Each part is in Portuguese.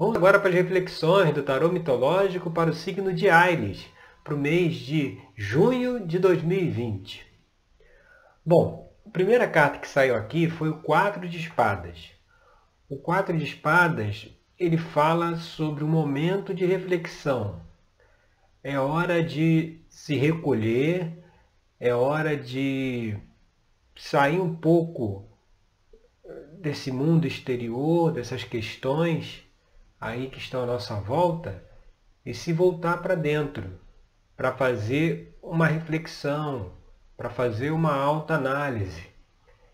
Vamos agora para as reflexões do tarô mitológico para o signo de Aires, para o mês de junho de 2020. Bom, a primeira carta que saiu aqui foi o Quatro de Espadas. O Quatro de Espadas, ele fala sobre o momento de reflexão. É hora de se recolher, é hora de sair um pouco desse mundo exterior, dessas questões aí que estão à nossa volta e se voltar para dentro, para fazer uma reflexão, para fazer uma alta análise.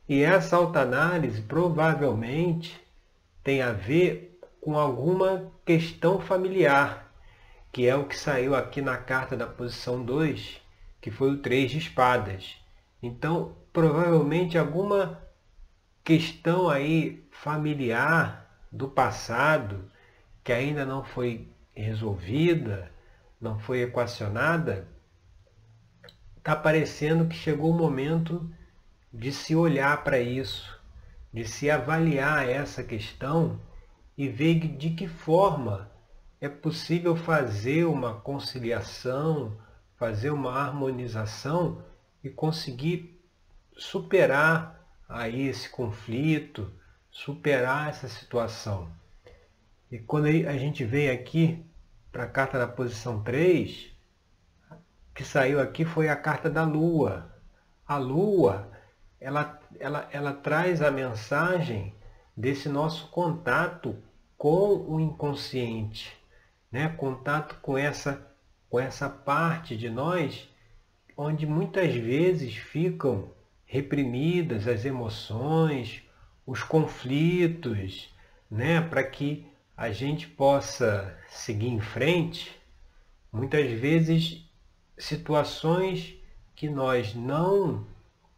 E essa alta análise provavelmente tem a ver com alguma questão familiar, que é o que saiu aqui na carta da posição 2, que foi o 3 de espadas. Então, provavelmente alguma questão aí familiar do passado que ainda não foi resolvida, não foi equacionada, está parecendo que chegou o momento de se olhar para isso, de se avaliar essa questão e ver de que forma é possível fazer uma conciliação, fazer uma harmonização e conseguir superar aí esse conflito, superar essa situação. E quando a gente vem aqui para a carta da posição 3, que saiu aqui foi a carta da Lua. A Lua, ela, ela, ela traz a mensagem desse nosso contato com o inconsciente, né? contato com essa, com essa parte de nós onde muitas vezes ficam reprimidas as emoções, os conflitos, né? para que a gente possa seguir em frente, muitas vezes situações que nós não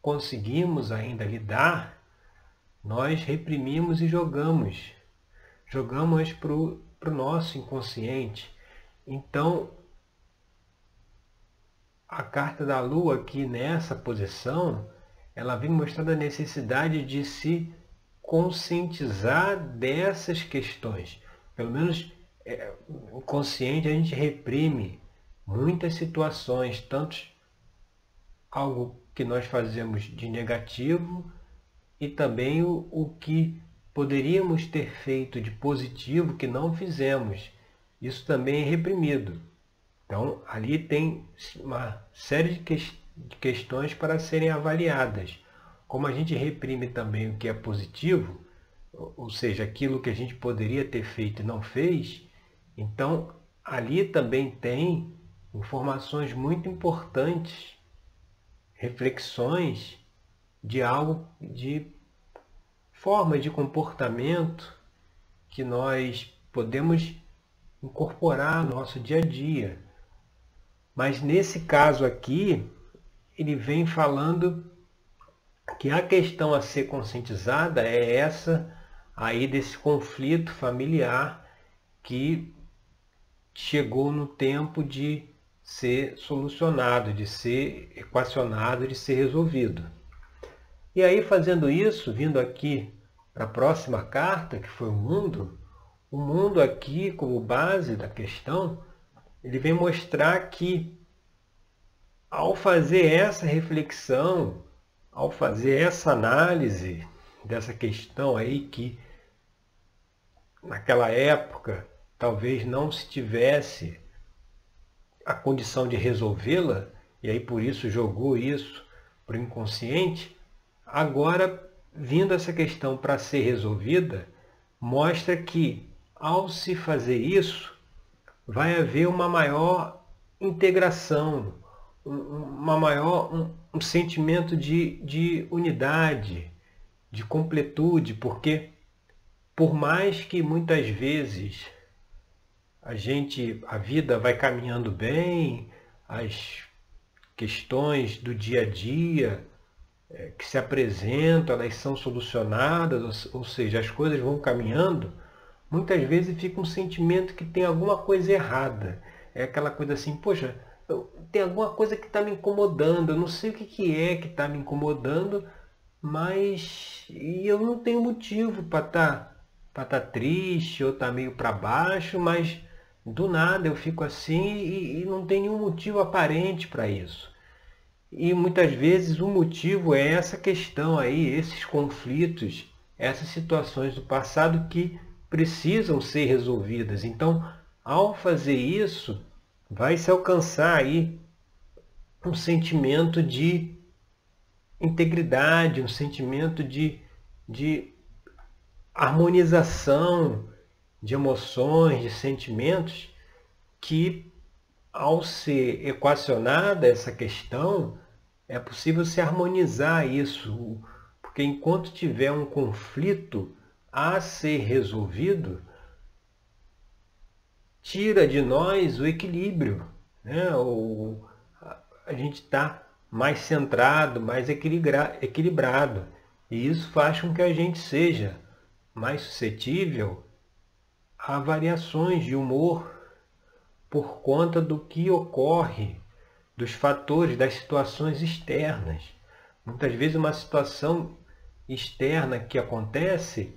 conseguimos ainda lidar, nós reprimimos e jogamos. Jogamos para o nosso inconsciente. Então, a carta da Lua aqui nessa posição, ela vem mostrando a necessidade de se conscientizar dessas questões pelo menos é, o consciente, a gente reprime muitas situações, tanto algo que nós fazemos de negativo e também o, o que poderíamos ter feito de positivo que não fizemos. Isso também é reprimido. Então, ali tem uma série de, que, de questões para serem avaliadas. Como a gente reprime também o que é positivo, ou seja, aquilo que a gente poderia ter feito e não fez, então ali também tem informações muito importantes, reflexões de algo, de forma de comportamento que nós podemos incorporar no nosso dia a dia. Mas nesse caso aqui, ele vem falando que a questão a ser conscientizada é essa aí desse conflito familiar que chegou no tempo de ser solucionado, de ser equacionado, de ser resolvido. E aí, fazendo isso, vindo aqui para a próxima carta, que foi o mundo, o mundo aqui, como base da questão, ele vem mostrar que ao fazer essa reflexão, ao fazer essa análise dessa questão aí que naquela época talvez não se tivesse a condição de resolvê-la, e aí por isso jogou isso para o inconsciente, agora, vindo essa questão para ser resolvida, mostra que ao se fazer isso, vai haver uma maior integração, uma maior, um, um sentimento de, de unidade, de completude, porque por mais que muitas vezes a gente, a vida vai caminhando bem, as questões do dia a dia é, que se apresentam, elas são solucionadas, ou, ou seja, as coisas vão caminhando, muitas vezes fica um sentimento que tem alguma coisa errada. É aquela coisa assim, poxa, tem alguma coisa que está me incomodando, eu não sei o que, que é que está me incomodando, mas eu não tenho motivo para estar tá para estar tá triste ou tá meio para baixo, mas do nada eu fico assim e, e não tem nenhum motivo aparente para isso. E muitas vezes o motivo é essa questão aí, esses conflitos, essas situações do passado que precisam ser resolvidas. Então, ao fazer isso, vai se alcançar aí um sentimento de integridade, um sentimento de, de harmonização de emoções, de sentimentos, que ao ser equacionada essa questão, é possível se harmonizar isso, porque enquanto tiver um conflito a ser resolvido, tira de nós o equilíbrio. Né? O, a gente está mais centrado, mais equilibrado. E isso faz com que a gente seja mais suscetível a variações de humor por conta do que ocorre, dos fatores, das situações externas. Muitas vezes uma situação externa que acontece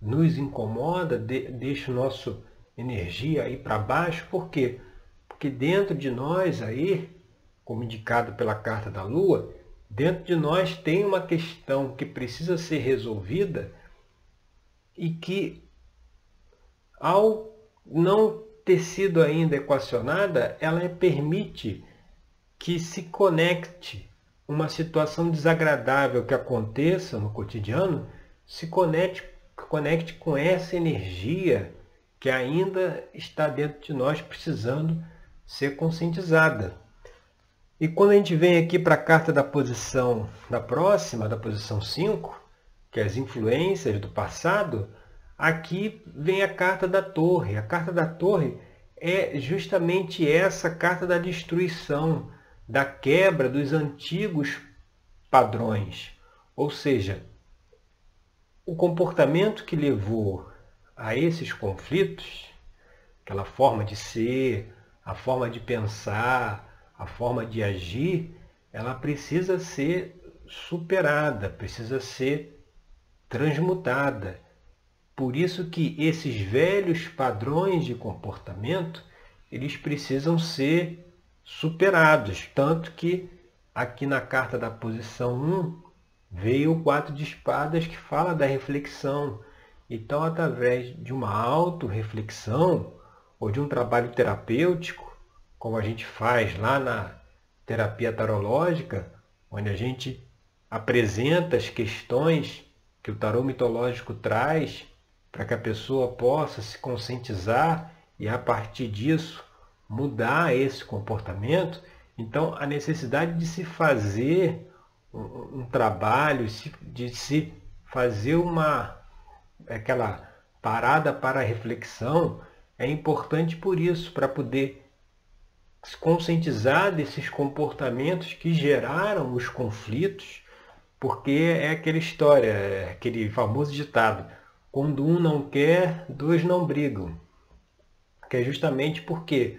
nos incomoda, deixa o nosso energia aí para baixo, por quê? Porque dentro de nós aí, como indicado pela carta da Lua, dentro de nós tem uma questão que precisa ser resolvida e que ao não ter sido ainda equacionada, ela permite que se conecte uma situação desagradável que aconteça no cotidiano, se conecte, conecte com essa energia que ainda está dentro de nós precisando ser conscientizada. E quando a gente vem aqui para a carta da posição da próxima, da posição 5, que as influências do passado, aqui vem a carta da torre. A carta da torre é justamente essa carta da destruição, da quebra dos antigos padrões. Ou seja, o comportamento que levou a esses conflitos, aquela forma de ser, a forma de pensar, a forma de agir, ela precisa ser superada, precisa ser transmutada. Por isso que esses velhos padrões de comportamento, eles precisam ser superados, tanto que aqui na carta da posição 1 veio o quatro de espadas que fala da reflexão, então, através de uma autorreflexão ou de um trabalho terapêutico, como a gente faz lá na terapia tarológica, onde a gente apresenta as questões que o tarô mitológico traz para que a pessoa possa se conscientizar e a partir disso mudar esse comportamento. Então, a necessidade de se fazer um, um trabalho, de se fazer uma aquela parada para reflexão é importante por isso, para poder se conscientizar desses comportamentos que geraram os conflitos, porque é aquela história, é aquele famoso ditado, quando um não quer, dois não brigam. Que é justamente porque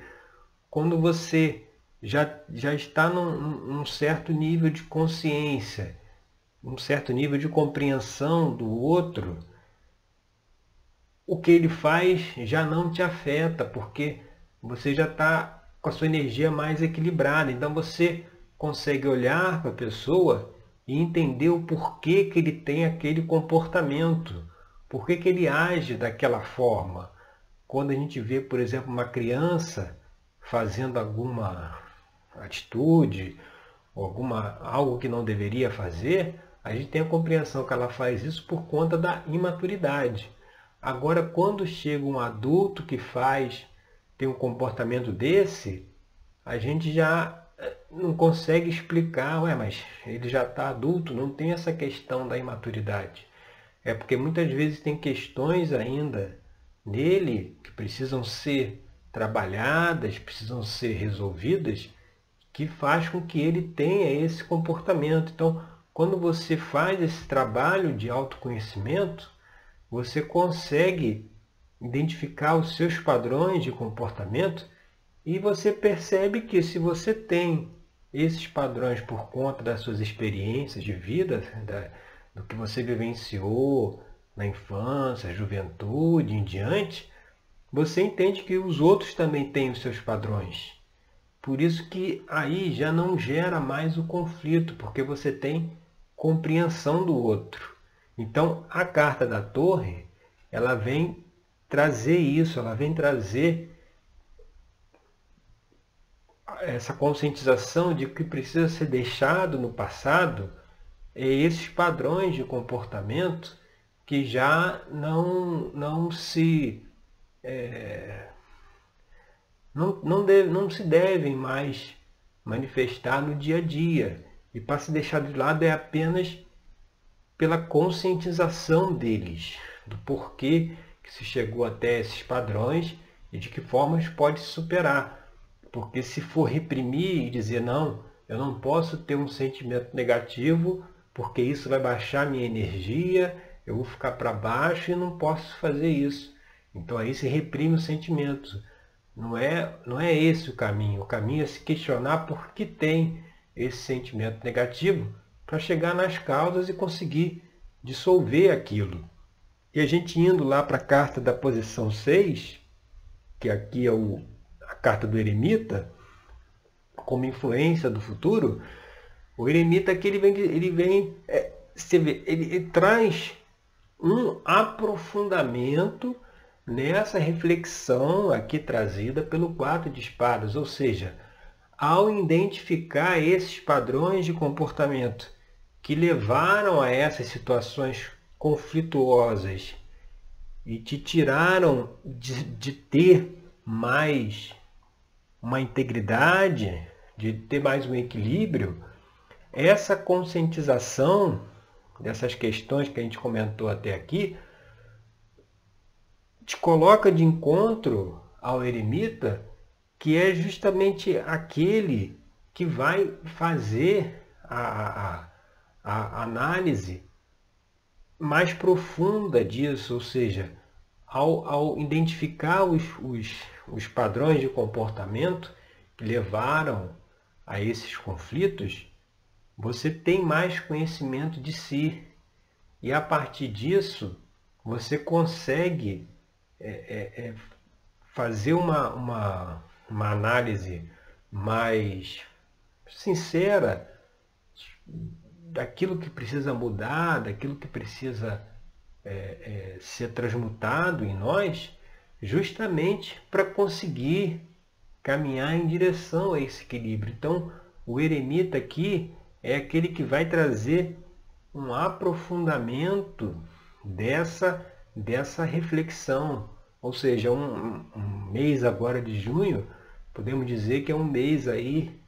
quando você já, já está num, num certo nível de consciência, um certo nível de compreensão do outro, o que ele faz já não te afeta, porque você já está com a sua energia mais equilibrada. Então você consegue olhar para a pessoa e entender o porquê que ele tem aquele comportamento, por que ele age daquela forma. Quando a gente vê, por exemplo, uma criança fazendo alguma atitude, alguma, algo que não deveria fazer, a gente tem a compreensão que ela faz isso por conta da imaturidade. Agora, quando chega um adulto que faz, tem um comportamento desse, a gente já não consegue explicar, ué, mas ele já está adulto, não tem essa questão da imaturidade. É porque muitas vezes tem questões ainda nele que precisam ser trabalhadas, precisam ser resolvidas, que faz com que ele tenha esse comportamento. Então, quando você faz esse trabalho de autoconhecimento, você consegue identificar os seus padrões de comportamento e você percebe que se você tem esses padrões por conta das suas experiências de vida, da, do que você vivenciou na infância, juventude, em diante, você entende que os outros também têm os seus padrões. Por isso que aí já não gera mais o conflito, porque você tem compreensão do outro. Então, a carta da torre, ela vem trazer isso, ela vem trazer essa conscientização de que precisa ser deixado no passado é esses padrões de comportamento que já não, não se é, não, não, deve, não se devem mais manifestar no dia a dia. E para se deixar de lado é apenas pela conscientização deles, do porquê que se chegou até esses padrões e de que formas pode se superar. Porque se for reprimir e dizer não, eu não posso ter um sentimento negativo porque isso vai baixar minha energia, eu vou ficar para baixo e não posso fazer isso. Então aí se reprime o sentimento. Não é, não é esse o caminho. O caminho é se questionar por que tem esse sentimento negativo para chegar nas causas e conseguir dissolver aquilo. E a gente indo lá para a carta da posição 6, que aqui é o, a carta do eremita, como influência do futuro, o eremita aqui ele vem, ele vem é, você vê, ele, ele traz um aprofundamento nessa reflexão aqui trazida pelo quatro de espadas, ou seja, ao identificar esses padrões de comportamento que levaram a essas situações conflituosas e te tiraram de, de ter mais uma integridade, de ter mais um equilíbrio, essa conscientização dessas questões que a gente comentou até aqui te coloca de encontro ao eremita, que é justamente aquele que vai fazer a, a, a análise mais profunda disso, ou seja, ao, ao identificar os, os, os padrões de comportamento que levaram a esses conflitos, você tem mais conhecimento de si. E a partir disso, você consegue é, é, é, fazer uma, uma, uma análise mais sincera daquilo que precisa mudar, daquilo que precisa é, é, ser transmutado em nós, justamente para conseguir caminhar em direção a esse equilíbrio. Então, o eremita aqui é aquele que vai trazer um aprofundamento dessa, dessa reflexão. Ou seja, um, um mês agora de junho, podemos dizer que é um mês aí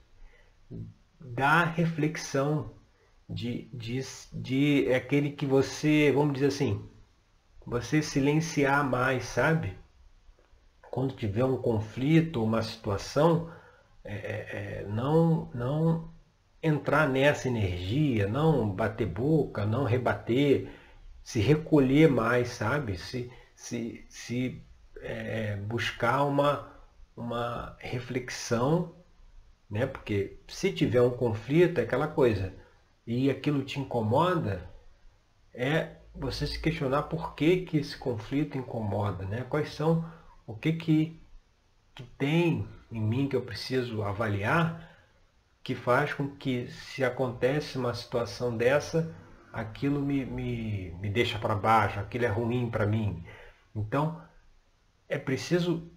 da reflexão, de, de, de aquele que você, vamos dizer assim, você silenciar mais, sabe? Quando tiver um conflito, uma situação, é, é, é não, não entrar nessa energia, não bater boca, não rebater, se recolher mais, sabe? Se, se, se é, buscar uma, uma reflexão, né? Porque se tiver um conflito, é aquela coisa, e aquilo te incomoda, é você se questionar por que, que esse conflito incomoda, né? Quais são, o que que, que tem em mim que eu preciso avaliar que faz com que, se acontece uma situação dessa, aquilo me, me, me deixa para baixo, aquilo é ruim para mim. Então, é preciso,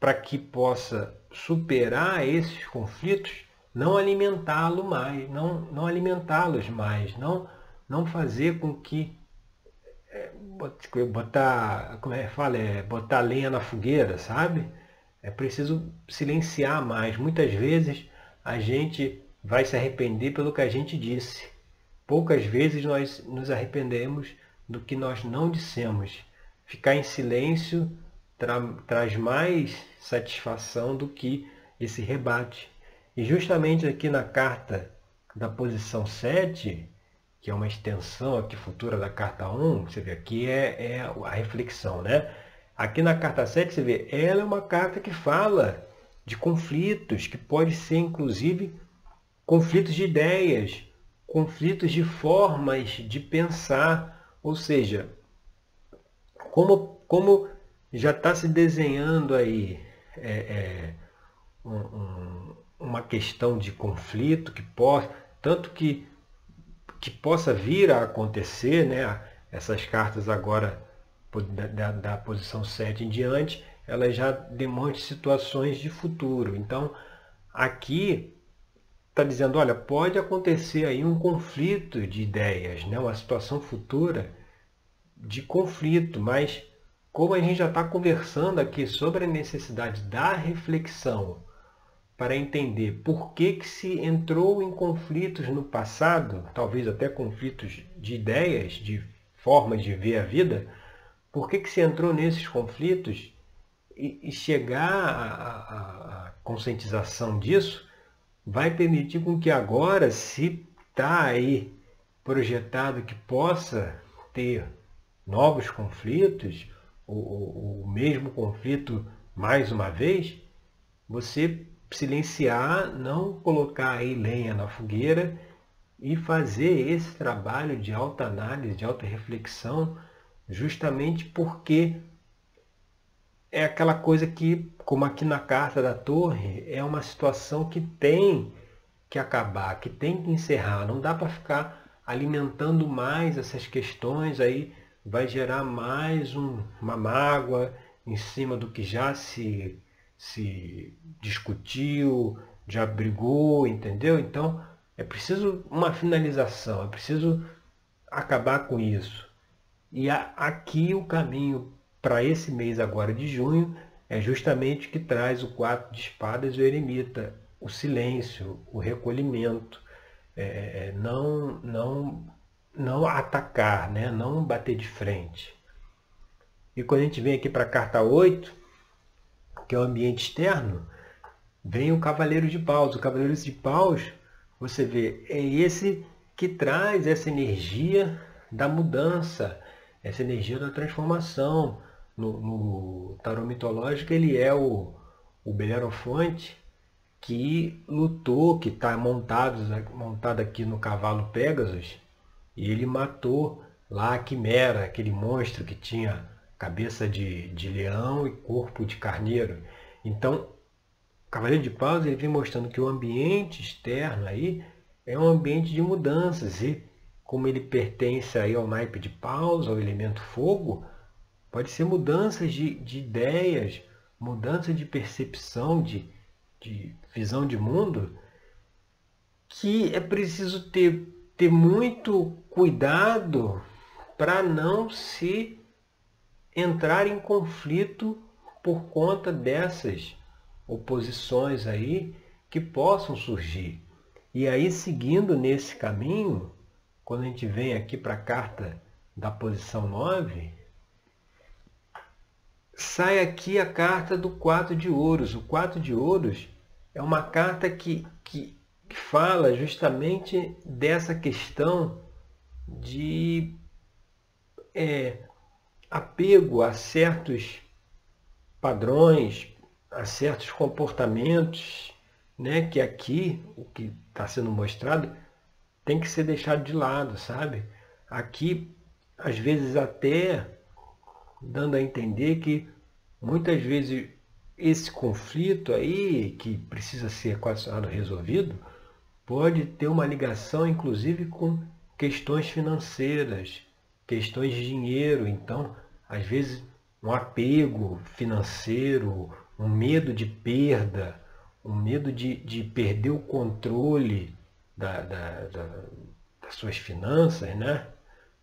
para que possa superar esses conflitos, não alimentá-lo mais, não, não alimentá-los mais, não, não fazer com que é, botar, como é que fala, é, botar lenha na fogueira, sabe? É preciso silenciar mais. Muitas vezes a gente vai se arrepender pelo que a gente disse. Poucas vezes nós nos arrependemos do que nós não dissemos. Ficar em silêncio tra traz mais satisfação do que esse rebate. E justamente aqui na carta da posição 7, que é uma extensão aqui futura da carta 1, você vê aqui é, é a reflexão, né? Aqui na carta 7 você vê, ela é uma carta que fala de conflitos, que pode ser inclusive conflitos de ideias, conflitos de formas de pensar, Ou seja, como, como já está se desenhando aí é, é, um, um, uma questão de conflito que possa, tanto que, que possa vir a acontecer, né? essas cartas agora da, da, posição 7 em diante, elas já demonstram situações de futuro. Então, aqui está dizendo, olha, pode acontecer aí um conflito de ideias, né? uma situação futura de conflito, mas como a gente já está conversando aqui sobre a necessidade da reflexão para entender por que, que se entrou em conflitos no passado, talvez até conflitos de ideias, de formas de ver a vida, por que, que se entrou nesses conflitos e, e chegar à conscientização disso vai permitir com que agora, se está aí projetado que possa ter novos conflitos, o, o mesmo conflito mais uma vez, você silenciar, não colocar aí lenha na fogueira e fazer esse trabalho de alta análise, de alta reflexão, justamente porque é aquela coisa que, como aqui na carta da torre, é uma situação que tem que acabar, que tem que encerrar. Não dá para ficar alimentando mais essas questões aí vai gerar mais um, uma mágoa em cima do que já se, se discutiu, já brigou, entendeu? Então é preciso uma finalização, é preciso acabar com isso. E a, aqui o caminho para esse mês agora de junho é justamente que traz o quatro de espadas e o eremita, o silêncio, o recolhimento, é, é não, não não atacar, né? não bater de frente. E quando a gente vem aqui para a carta 8, que é o ambiente externo, vem o Cavaleiro de Paus. O Cavaleiro de Paus, você vê, é esse que traz essa energia da mudança, essa energia da transformação. No, no tarô mitológico, ele é o, o Belerofonte que lutou, que está montado, montado aqui no cavalo Pegasus, e ele matou lá a Quimera, aquele monstro que tinha cabeça de, de leão e corpo de carneiro. Então, o Cavaleiro de Paus ele vem mostrando que o ambiente externo aí é um ambiente de mudanças e como ele pertence aí ao naipe de paus, ao elemento fogo, pode ser mudanças de, de ideias, mudança de percepção, de, de visão de mundo, que é preciso ter ter muito cuidado para não se entrar em conflito por conta dessas oposições aí que possam surgir. E aí, seguindo nesse caminho, quando a gente vem aqui para a carta da posição 9, sai aqui a carta do 4 de ouros. O 4 de ouros é uma carta que, que que fala justamente dessa questão de é, apego a certos padrões, a certos comportamentos, né, que aqui, o que está sendo mostrado, tem que ser deixado de lado, sabe? Aqui, às vezes até dando a entender que muitas vezes esse conflito aí, que precisa ser equacionado, resolvido, pode ter uma ligação, inclusive, com questões financeiras, questões de dinheiro. Então, às vezes, um apego financeiro, um medo de perda, um medo de, de perder o controle da, da, da, das suas finanças, né?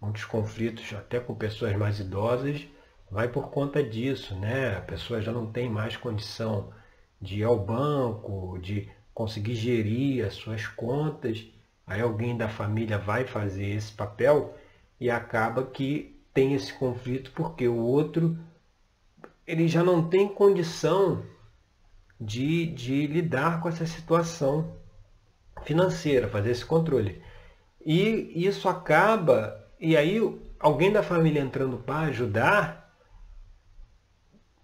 Muitos conflitos, até com pessoas mais idosas, vai por conta disso, né? A pessoa já não tem mais condição de ir ao banco, de conseguir gerir as suas contas, aí alguém da família vai fazer esse papel e acaba que tem esse conflito porque o outro ele já não tem condição de, de lidar com essa situação financeira, fazer esse controle. E isso acaba, e aí alguém da família entrando para ajudar,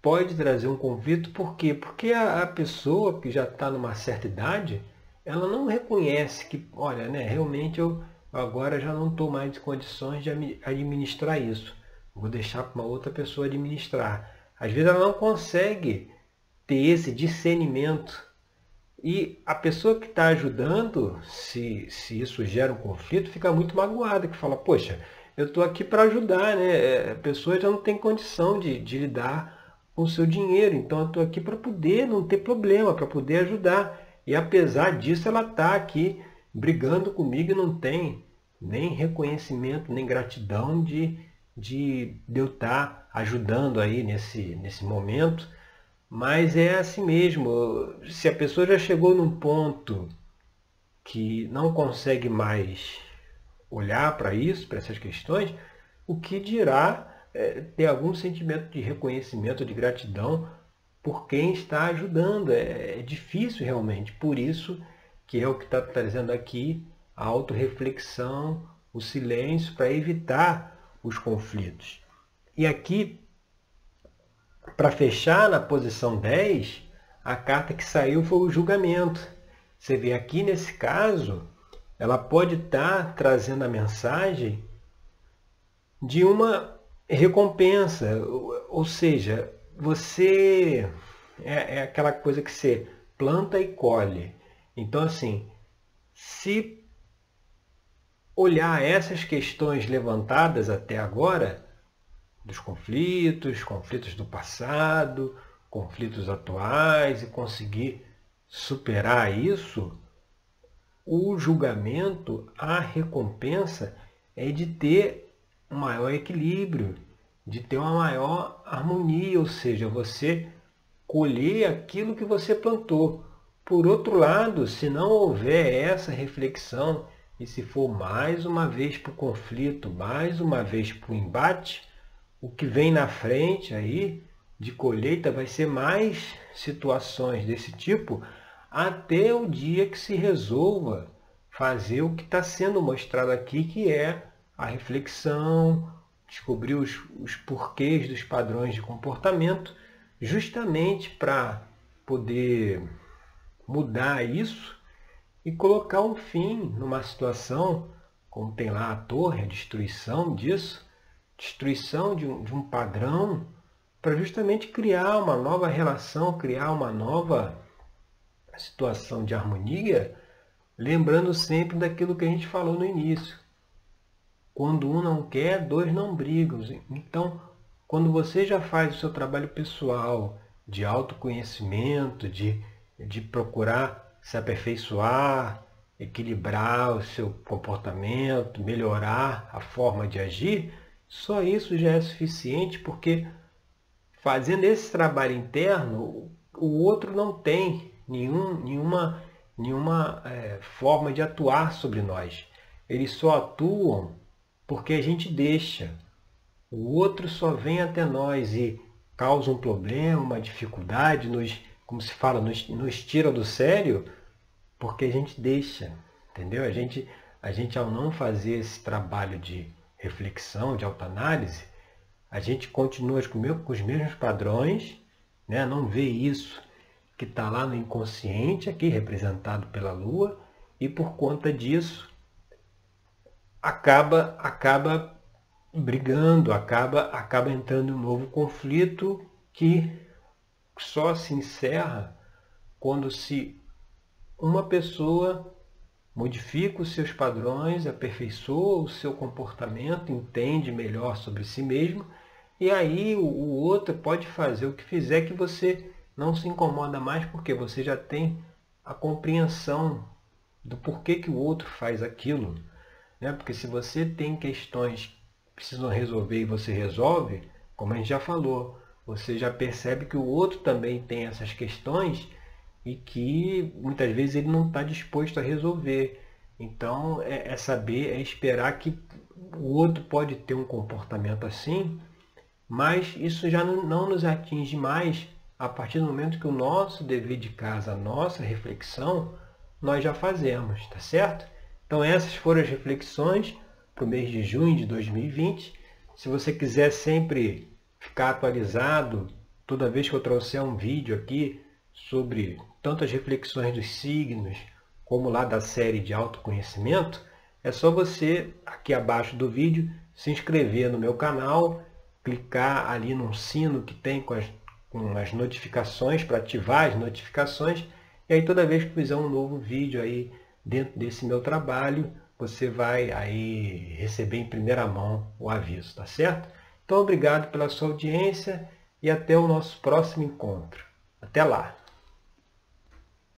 pode trazer um conflito, por quê? Porque a, a pessoa que já está numa certa idade, ela não reconhece que, olha, né, realmente eu, agora já não estou mais em condições de administrar isso. Vou deixar para uma outra pessoa administrar. Às vezes ela não consegue ter esse discernimento. E a pessoa que está ajudando, se, se isso gera um conflito, fica muito magoada, que fala, poxa, eu estou aqui para ajudar, né? É, a pessoa já não tem condição de, de lidar com o seu dinheiro, então eu estou aqui para poder não ter problema, para poder ajudar. E apesar disso, ela está aqui brigando comigo e não tem nem reconhecimento, nem gratidão de, de, de eu estar tá ajudando aí nesse, nesse momento. Mas é assim mesmo. Se a pessoa já chegou num ponto que não consegue mais olhar para isso, para essas questões, o que dirá é, ter algum sentimento de reconhecimento, de gratidão por quem está ajudando. É, é difícil realmente. Por isso que é o que está trazendo aqui a autorreflexão, o silêncio, para evitar os conflitos. E aqui, para fechar na posição 10, a carta que saiu foi o julgamento. Você vê aqui nesse caso, ela pode estar tá trazendo a mensagem de uma recompensa, ou seja, você é, é aquela coisa que você planta e colhe. Então, assim, se olhar essas questões levantadas até agora, dos conflitos, conflitos do passado, conflitos atuais, e conseguir superar isso, o julgamento, a recompensa é de ter um maior equilíbrio, de ter uma maior harmonia, ou seja, você colher aquilo que você plantou. Por outro lado, se não houver essa reflexão e se for mais uma vez para o conflito, mais uma vez para o embate, o que vem na frente aí de colheita vai ser mais situações desse tipo até o dia que se resolva fazer o que está sendo mostrado aqui, que é a reflexão, descobrir os, os porquês dos padrões de comportamento, justamente para poder mudar isso e colocar um fim numa situação, como tem lá a torre, a destruição disso, destruição de um, de um padrão, para justamente criar uma nova relação, criar uma nova situação de harmonia, lembrando sempre daquilo que a gente falou no início. Quando um não quer, dois não brigam. Então, quando você já faz o seu trabalho pessoal de autoconhecimento, de de procurar se aperfeiçoar, equilibrar o seu comportamento, melhorar a forma de agir, só isso já é suficiente, porque fazendo esse trabalho interno, o outro não tem nenhum, nenhuma, nenhuma é, forma de atuar sobre nós. Eles só atuam porque a gente deixa. O outro só vem até nós e causa um problema, uma dificuldade, nos como se fala, nos, tira do sério porque a gente deixa, entendeu? A gente, a gente ao não fazer esse trabalho de reflexão, de autoanálise, a gente continua com os mesmos padrões, né? não vê isso que está lá no inconsciente, aqui representado pela Lua, e por conta disso acaba, acaba brigando, acaba, acaba entrando um novo conflito que só se encerra quando se uma pessoa modifica os seus padrões, aperfeiçoa o seu comportamento, entende melhor sobre si mesmo, e aí o, outro pode fazer o que fizer que você não se incomoda mais porque você já tem a compreensão do porquê que o outro faz aquilo. Né? Porque se você tem questões que precisam resolver e você resolve, como a gente já falou, você já percebe que o outro também tem essas questões e que muitas vezes ele não está disposto a resolver. Então é, é, saber, é esperar que o outro pode ter um comportamento assim, mas isso já não, não nos atinge mais a partir do momento que o nosso dever de casa, a nossa reflexão, nós já fazemos, tá certo? Então essas foram as reflexões para o mês de junho de 2020. Se você quiser sempre ficar atualizado toda vez que eu trouxer um vídeo aqui sobre tanto as reflexões dos signos, como lá da série de autoconhecimento, é só você, aqui abaixo do vídeo, se inscrever no meu canal, clicar ali no sino que tem com as, com as notificações, para ativar as notificações, e aí toda vez que fizer um novo vídeo aí dentro desse meu trabalho, você vai aí receber em primeira mão o aviso, tá certo? Então, obrigado pela sua audiência e até o nosso próximo encontro. Até lá!